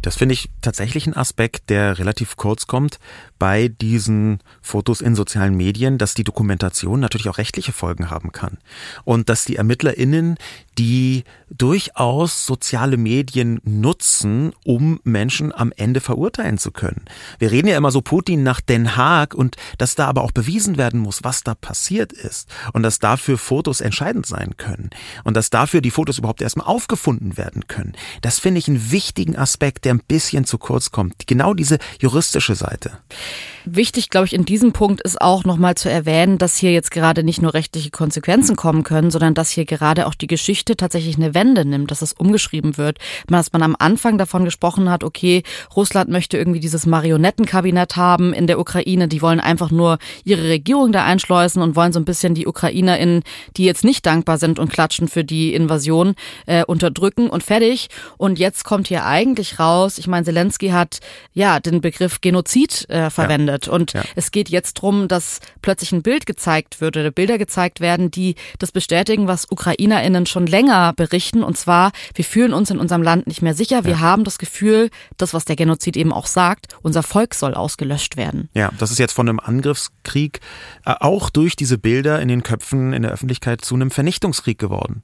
Das finde ich tatsächlich ein Aspekt, der relativ kurz kommt bei diesen Fotos in sozialen Medien, dass die Dokumentation natürlich auch rechtliche Folgen haben kann. Und dass die ErmittlerInnen, die durchaus soziale Medien nutzen, um Menschen am Ende verurteilen zu können. Wir reden ja immer so Putin nach Den Haag und dass da aber auch bewiesen werden muss, was da passiert ist. Und dass dafür Fotos entscheidend sein können. Und dass dafür die Fotos überhaupt erstmal aufgefunden werden können. Das finde ich einen wichtigen Aspekt, der ein bisschen zu kurz kommt. Genau diese juristische Seite. Wichtig, glaube ich, in diesem Punkt ist auch nochmal zu erwähnen, dass hier jetzt gerade nicht nur rechtliche Konsequenzen kommen können, sondern dass hier gerade auch die Geschichte tatsächlich eine Wende nimmt, dass es umgeschrieben wird. Dass man am Anfang davon gesprochen hat, okay, Russland möchte irgendwie dieses Marionettenkabinett haben in der Ukraine, die wollen einfach nur ihre Regierung da einschleusen und wollen so ein bisschen die UkrainerInnen, die jetzt nicht dankbar sind und klatschen für die Invasion, äh, unterdrücken und fertig. Und jetzt kommt hier eigentlich raus, ich meine, Zelensky hat ja den Begriff Genozid äh, verwendet. Ja. Und ja. es geht jetzt darum, dass plötzlich ein Bild gezeigt wird oder Bilder gezeigt werden, die das bestätigen, was UkrainerInnen schon länger berichten. Und zwar, wir fühlen uns in unserem Land nicht mehr sicher. Wir ja. haben das Gefühl, das, was der Genozid eben auch sagt, unser Volk soll ausgelöscht werden. Ja, das ist jetzt von einem Angriffskrieg äh, auch durch diese Bilder in den Köpfen in der Öffentlichkeit zu einem Vernichtungskrieg geworden.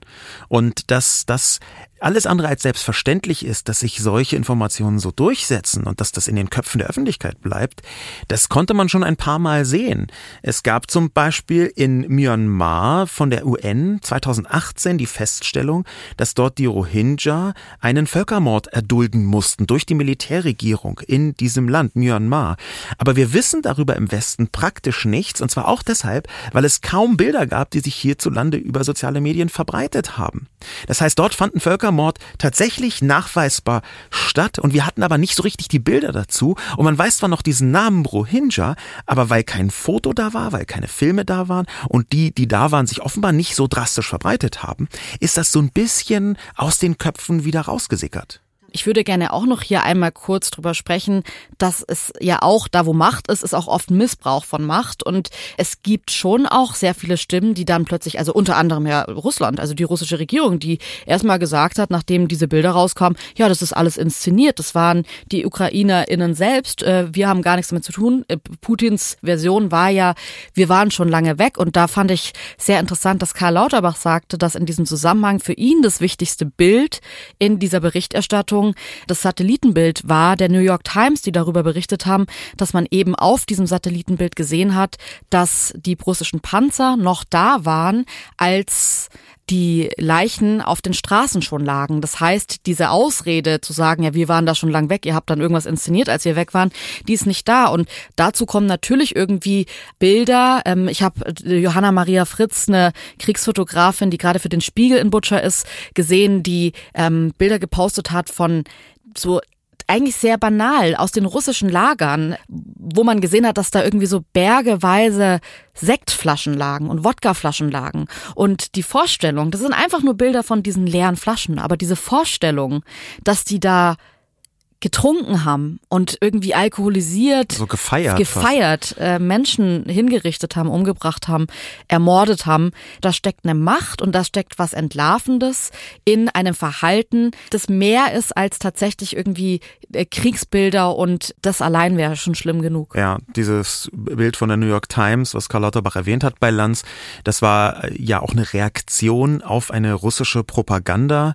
Und dass das alles andere als selbstverständlich ist, dass sich solche Informationen so durchsetzen und dass das in den Köpfen der Öffentlichkeit bleibt, das konnte man schon ein paar Mal sehen. Es gab zum Beispiel in Myanmar von der UN 2018 die Feststellung, dass dort die Rohingya einen Völkermord erdulden mussten durch die Militärregierung in diesem Land Myanmar. Aber wir wissen darüber im Westen praktisch nichts und zwar auch deshalb, weil es kaum Bilder gab, die sich hierzulande über soziale Medien verbreitet haben. Das heißt, dort fanden Völker Völkermord tatsächlich nachweisbar statt und wir hatten aber nicht so richtig die Bilder dazu und man weiß zwar noch diesen Namen Rohingya, aber weil kein Foto da war, weil keine Filme da waren und die, die da waren, sich offenbar nicht so drastisch verbreitet haben, ist das so ein bisschen aus den Köpfen wieder rausgesickert. Ich würde gerne auch noch hier einmal kurz drüber sprechen, dass es ja auch, da wo Macht ist, ist auch oft Missbrauch von Macht. Und es gibt schon auch sehr viele Stimmen, die dann plötzlich, also unter anderem ja Russland, also die russische Regierung, die erstmal gesagt hat, nachdem diese Bilder rauskamen, ja, das ist alles inszeniert. Das waren die UkrainerInnen selbst. Äh, wir haben gar nichts damit zu tun. Äh, Putins Version war ja, wir waren schon lange weg. Und da fand ich sehr interessant, dass Karl Lauterbach sagte, dass in diesem Zusammenhang für ihn das wichtigste Bild in dieser Berichterstattung Zeitung das Satellitenbild war der New York Times, die darüber berichtet haben, dass man eben auf diesem Satellitenbild gesehen hat, dass die russischen Panzer noch da waren, als die Leichen auf den Straßen schon lagen. Das heißt, diese Ausrede zu sagen, ja, wir waren da schon lang weg, ihr habt dann irgendwas inszeniert, als wir weg waren, die ist nicht da. Und dazu kommen natürlich irgendwie Bilder. Ähm, ich habe äh, Johanna Maria Fritz, eine Kriegsfotografin, die gerade für den Spiegel in Butcher ist, gesehen, die ähm, Bilder gepostet hat von so eigentlich sehr banal aus den russischen Lagern, wo man gesehen hat, dass da irgendwie so bergeweise Sektflaschen lagen und Wodkaflaschen lagen. Und die Vorstellung, das sind einfach nur Bilder von diesen leeren Flaschen, aber diese Vorstellung, dass die da getrunken haben und irgendwie alkoholisiert, so gefeiert, gefeiert äh, Menschen hingerichtet haben, umgebracht haben, ermordet haben. Da steckt eine Macht und da steckt was Entlarvendes in einem Verhalten, das mehr ist als tatsächlich irgendwie äh, Kriegsbilder und das allein wäre schon schlimm genug. Ja, dieses Bild von der New York Times, was Karl Lauterbach erwähnt hat bei Lanz, das war äh, ja auch eine Reaktion auf eine russische Propaganda,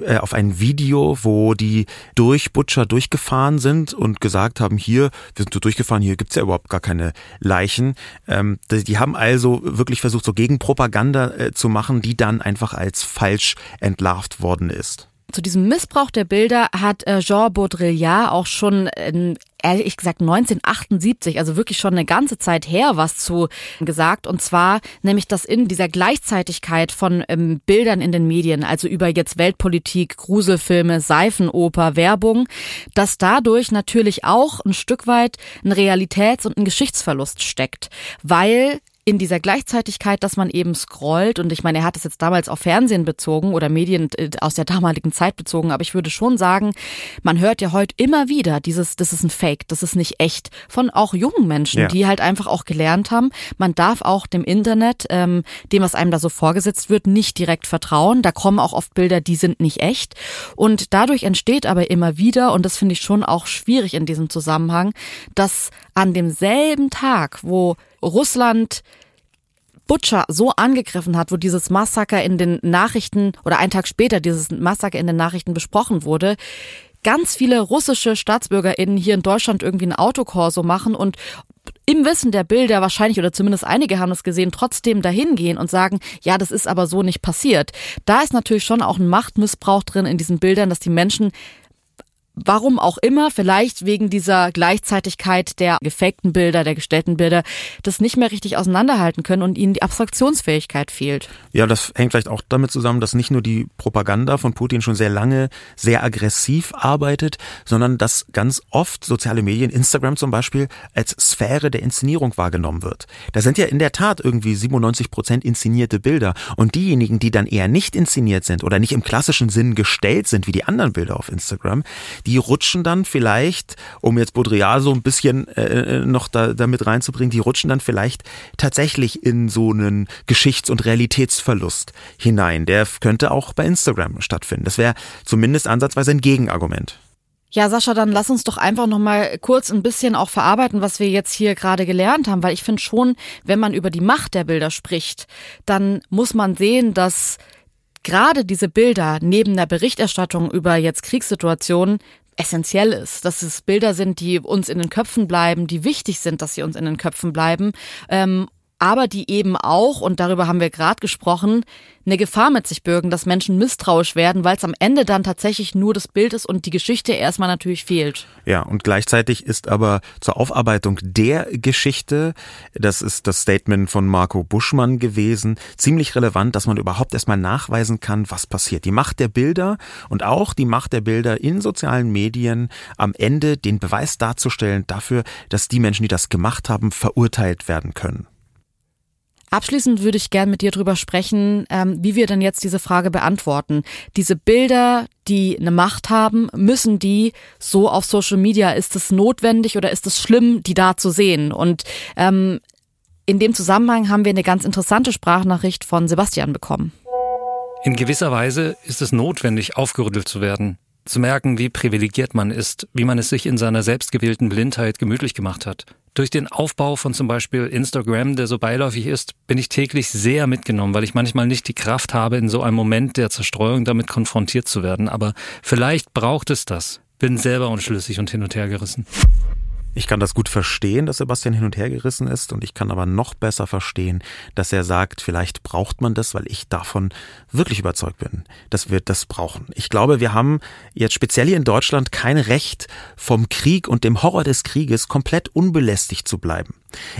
äh, auf ein Video, wo die durch Butcher durchgefahren sind und gesagt haben, hier, wir sind so durchgefahren, hier gibt's ja überhaupt gar keine Leichen. Ähm, die haben also wirklich versucht, so Gegenpropaganda äh, zu machen, die dann einfach als falsch entlarvt worden ist. Zu diesem Missbrauch der Bilder hat äh, Jean Baudrillard auch schon ehrlich gesagt 1978, also wirklich schon eine ganze Zeit her, was zu gesagt. Und zwar nämlich, dass in dieser Gleichzeitigkeit von ähm, Bildern in den Medien, also über jetzt Weltpolitik, Gruselfilme, Seifenoper, Werbung, dass dadurch natürlich auch ein Stück weit ein Realitäts- und ein Geschichtsverlust steckt, weil in dieser Gleichzeitigkeit, dass man eben scrollt und ich meine, er hat es jetzt damals auf Fernsehen bezogen oder Medien äh, aus der damaligen Zeit bezogen, aber ich würde schon sagen, man hört ja heute immer wieder dieses, das ist ein Fake, das ist nicht echt, von auch jungen Menschen, ja. die halt einfach auch gelernt haben, man darf auch dem Internet, ähm, dem, was einem da so vorgesetzt wird, nicht direkt vertrauen. Da kommen auch oft Bilder, die sind nicht echt. Und dadurch entsteht aber immer wieder, und das finde ich schon auch schwierig in diesem Zusammenhang, dass an demselben Tag, wo Russland Butcher so angegriffen hat, wo dieses Massaker in den Nachrichten oder einen Tag später dieses Massaker in den Nachrichten besprochen wurde, ganz viele russische StaatsbürgerInnen hier in Deutschland irgendwie ein Autokorso machen und im Wissen der Bilder wahrscheinlich oder zumindest einige haben es gesehen, trotzdem dahin gehen und sagen, ja, das ist aber so nicht passiert. Da ist natürlich schon auch ein Machtmissbrauch drin in diesen Bildern, dass die Menschen Warum auch immer, vielleicht wegen dieser Gleichzeitigkeit der gefakten Bilder, der gestellten Bilder, das nicht mehr richtig auseinanderhalten können und ihnen die Abstraktionsfähigkeit fehlt. Ja, das hängt vielleicht auch damit zusammen, dass nicht nur die Propaganda von Putin schon sehr lange sehr aggressiv arbeitet, sondern dass ganz oft soziale Medien, Instagram zum Beispiel, als Sphäre der Inszenierung wahrgenommen wird. Da sind ja in der Tat irgendwie 97 Prozent inszenierte Bilder und diejenigen, die dann eher nicht inszeniert sind oder nicht im klassischen Sinn gestellt sind wie die anderen Bilder auf Instagram, die rutschen dann vielleicht, um jetzt Baudrillard so ein bisschen äh, noch da, damit reinzubringen, die rutschen dann vielleicht tatsächlich in so einen Geschichts- und Realitätsverlust hinein. Der könnte auch bei Instagram stattfinden. Das wäre zumindest ansatzweise ein Gegenargument. Ja, Sascha, dann lass uns doch einfach noch mal kurz ein bisschen auch verarbeiten, was wir jetzt hier gerade gelernt haben, weil ich finde schon, wenn man über die Macht der Bilder spricht, dann muss man sehen, dass gerade diese Bilder neben der Berichterstattung über jetzt Kriegssituationen essentiell ist, dass es Bilder sind, die uns in den Köpfen bleiben, die wichtig sind, dass sie uns in den Köpfen bleiben ähm, aber die eben auch, und darüber haben wir gerade gesprochen, eine Gefahr mit sich bürgen, dass Menschen misstrauisch werden, weil es am Ende dann tatsächlich nur das Bild ist und die Geschichte erstmal natürlich fehlt. Ja, und gleichzeitig ist aber zur Aufarbeitung der Geschichte, das ist das Statement von Marco Buschmann gewesen, ziemlich relevant, dass man überhaupt erstmal nachweisen kann, was passiert. Die Macht der Bilder und auch die Macht der Bilder in sozialen Medien am Ende den Beweis darzustellen dafür, dass die Menschen, die das gemacht haben, verurteilt werden können. Abschließend würde ich gern mit dir drüber sprechen, ähm, wie wir denn jetzt diese Frage beantworten. Diese Bilder, die eine Macht haben, müssen die so auf Social Media, ist es notwendig oder ist es schlimm, die da zu sehen? Und ähm, in dem Zusammenhang haben wir eine ganz interessante Sprachnachricht von Sebastian bekommen. In gewisser Weise ist es notwendig, aufgerüttelt zu werden zu merken, wie privilegiert man ist, wie man es sich in seiner selbstgewählten Blindheit gemütlich gemacht hat. Durch den Aufbau von zum Beispiel Instagram, der so beiläufig ist, bin ich täglich sehr mitgenommen, weil ich manchmal nicht die Kraft habe, in so einem Moment der Zerstreuung damit konfrontiert zu werden. Aber vielleicht braucht es das. Bin selber unschlüssig und hin und her gerissen. Ich kann das gut verstehen, dass Sebastian hin und her gerissen ist und ich kann aber noch besser verstehen, dass er sagt, vielleicht braucht man das, weil ich davon wirklich überzeugt bin, dass wir das brauchen. Ich glaube, wir haben jetzt speziell hier in Deutschland kein Recht, vom Krieg und dem Horror des Krieges komplett unbelästigt zu bleiben.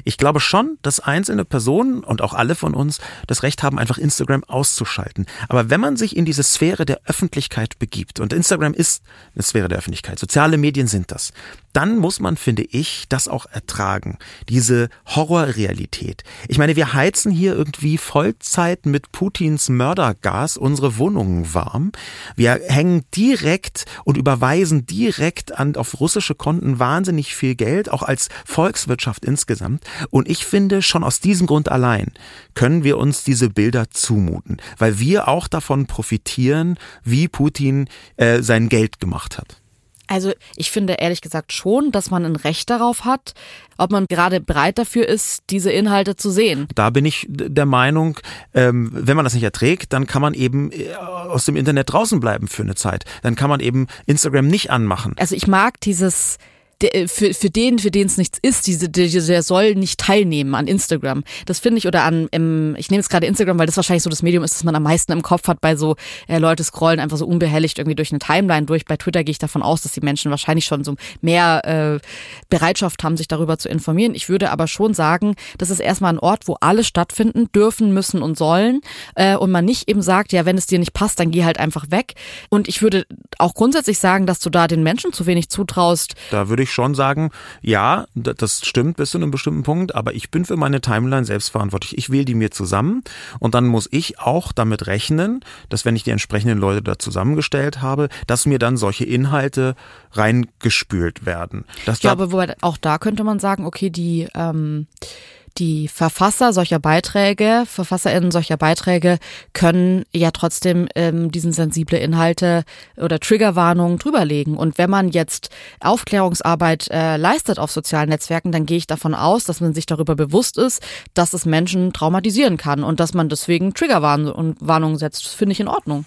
Ich glaube schon, dass einzelne Personen und auch alle von uns das Recht haben, einfach Instagram auszuschalten. Aber wenn man sich in diese Sphäre der Öffentlichkeit begibt, und Instagram ist eine Sphäre der Öffentlichkeit, soziale Medien sind das, dann muss man, finde ich, das auch ertragen. Diese Horrorrealität. Ich meine, wir heizen hier irgendwie Vollzeit mit Putins Mördergas unsere Wohnungen warm. Wir hängen direkt und überweisen direkt an, auf russische Konten wahnsinnig viel Geld, auch als Volkswirtschaft insgesamt. Und ich finde, schon aus diesem Grund allein können wir uns diese Bilder zumuten, weil wir auch davon profitieren, wie Putin äh, sein Geld gemacht hat. Also ich finde ehrlich gesagt schon, dass man ein Recht darauf hat, ob man gerade bereit dafür ist, diese Inhalte zu sehen. Da bin ich der Meinung, ähm, wenn man das nicht erträgt, dann kann man eben äh, aus dem Internet draußen bleiben für eine Zeit. Dann kann man eben Instagram nicht anmachen. Also ich mag dieses der, äh, für, für den, für den es nichts ist, diese, der, soll nicht teilnehmen an Instagram. Das finde ich, oder an, im, ich nehme jetzt gerade Instagram, weil das wahrscheinlich so das Medium ist, das man am meisten im Kopf hat bei so äh, Leute scrollen einfach so unbehelligt irgendwie durch eine Timeline durch. Bei Twitter gehe ich davon aus, dass die Menschen wahrscheinlich schon so mehr äh, Bereitschaft haben, sich darüber zu informieren. Ich würde aber schon sagen, das ist erstmal ein Ort, wo alle stattfinden dürfen, müssen und sollen äh, und man nicht eben sagt, ja, wenn es dir nicht passt, dann geh halt einfach weg. Und ich würde auch grundsätzlich sagen, dass du da den Menschen zu wenig zutraust. Da würde ich schon sagen, ja, das stimmt bis zu einem bestimmten Punkt, aber ich bin für meine Timeline selbst verantwortlich. Ich wähle die mir zusammen und dann muss ich auch damit rechnen, dass wenn ich die entsprechenden Leute da zusammengestellt habe, dass mir dann solche Inhalte reingespült werden. Das ja, aber wobei, auch da könnte man sagen, okay, die ähm, die Verfasser solcher Beiträge, VerfasserInnen solcher Beiträge können ja trotzdem ähm, diesen sensible Inhalte oder Triggerwarnungen drüberlegen. Und wenn man jetzt Aufklärungsarbeit äh, leistet auf sozialen Netzwerken, dann gehe ich davon aus, dass man sich darüber bewusst ist, dass es Menschen traumatisieren kann und dass man deswegen Triggerwarnungen setzt. Finde ich in Ordnung.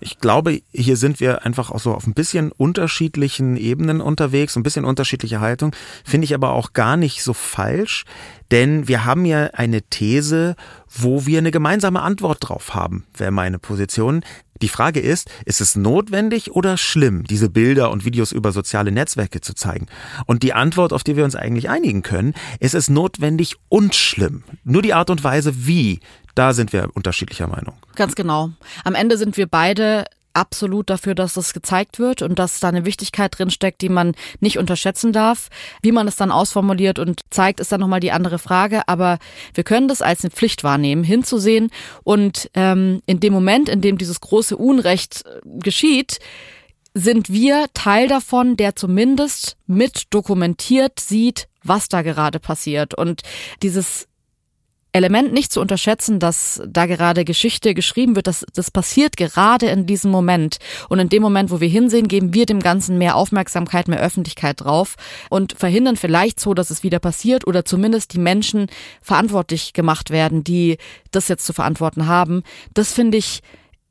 Ich glaube, hier sind wir einfach auch so auf ein bisschen unterschiedlichen Ebenen unterwegs, ein bisschen unterschiedliche Haltung. Finde ich aber auch gar nicht so falsch, denn wir haben ja eine These, wo wir eine gemeinsame Antwort drauf haben, wäre meine Position. Die Frage ist, ist es notwendig oder schlimm, diese Bilder und Videos über soziale Netzwerke zu zeigen? Und die Antwort, auf die wir uns eigentlich einigen können, ist es notwendig und schlimm. Nur die Art und Weise, wie, da sind wir unterschiedlicher Meinung. Ganz genau. Am Ende sind wir beide absolut dafür, dass das gezeigt wird und dass da eine Wichtigkeit drinsteckt, die man nicht unterschätzen darf. Wie man es dann ausformuliert und zeigt, ist dann nochmal die andere Frage. Aber wir können das als eine Pflicht wahrnehmen, hinzusehen und ähm, in dem Moment, in dem dieses große Unrecht äh, geschieht, sind wir Teil davon, der zumindest mit dokumentiert sieht, was da gerade passiert. Und dieses Element nicht zu unterschätzen, dass da gerade Geschichte geschrieben wird, dass das passiert gerade in diesem Moment. Und in dem Moment, wo wir hinsehen, geben wir dem Ganzen mehr Aufmerksamkeit, mehr Öffentlichkeit drauf und verhindern vielleicht so, dass es wieder passiert oder zumindest die Menschen verantwortlich gemacht werden, die das jetzt zu verantworten haben. Das finde ich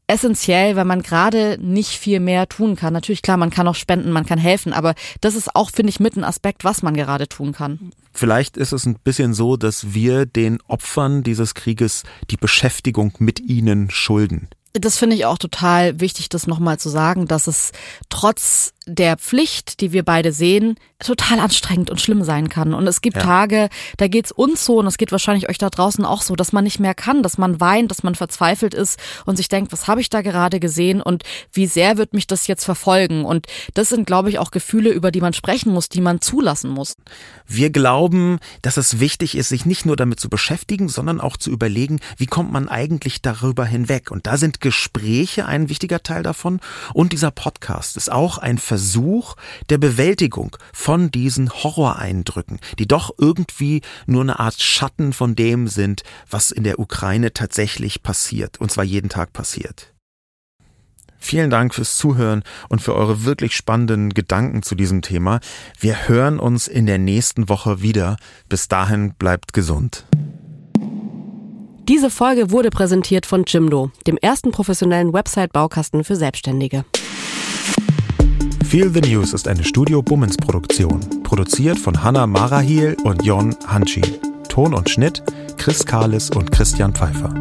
essentiell, weil man gerade nicht viel mehr tun kann. Natürlich, klar, man kann auch spenden, man kann helfen, aber das ist auch, finde ich, mit ein Aspekt, was man gerade tun kann. Vielleicht ist es ein bisschen so, dass wir den Opfern dieses Krieges die Beschäftigung mit ihnen schulden. Das finde ich auch total wichtig, das nochmal zu sagen, dass es trotz der Pflicht, die wir beide sehen, total anstrengend und schlimm sein kann. Und es gibt ja. Tage, da geht's uns so und es geht wahrscheinlich euch da draußen auch so, dass man nicht mehr kann, dass man weint, dass man verzweifelt ist und sich denkt, was habe ich da gerade gesehen und wie sehr wird mich das jetzt verfolgen? Und das sind, glaube ich, auch Gefühle, über die man sprechen muss, die man zulassen muss. Wir glauben, dass es wichtig ist, sich nicht nur damit zu beschäftigen, sondern auch zu überlegen, wie kommt man eigentlich darüber hinweg? Und da sind Gespräche ein wichtiger Teil davon und dieser Podcast ist auch ein Versuch, Versuch der Bewältigung von diesen Horroreindrücken, die doch irgendwie nur eine Art Schatten von dem sind, was in der Ukraine tatsächlich passiert, und zwar jeden Tag passiert. Vielen Dank fürs Zuhören und für eure wirklich spannenden Gedanken zu diesem Thema. Wir hören uns in der nächsten Woche wieder. Bis dahin bleibt gesund. Diese Folge wurde präsentiert von Jimdo, dem ersten professionellen Website-Baukasten für Selbstständige. Feel the News ist eine Studio Bummens Produktion, produziert von Hanna Marahiel und Jon Hanschin. Ton und Schnitt Chris Kahles und Christian Pfeiffer.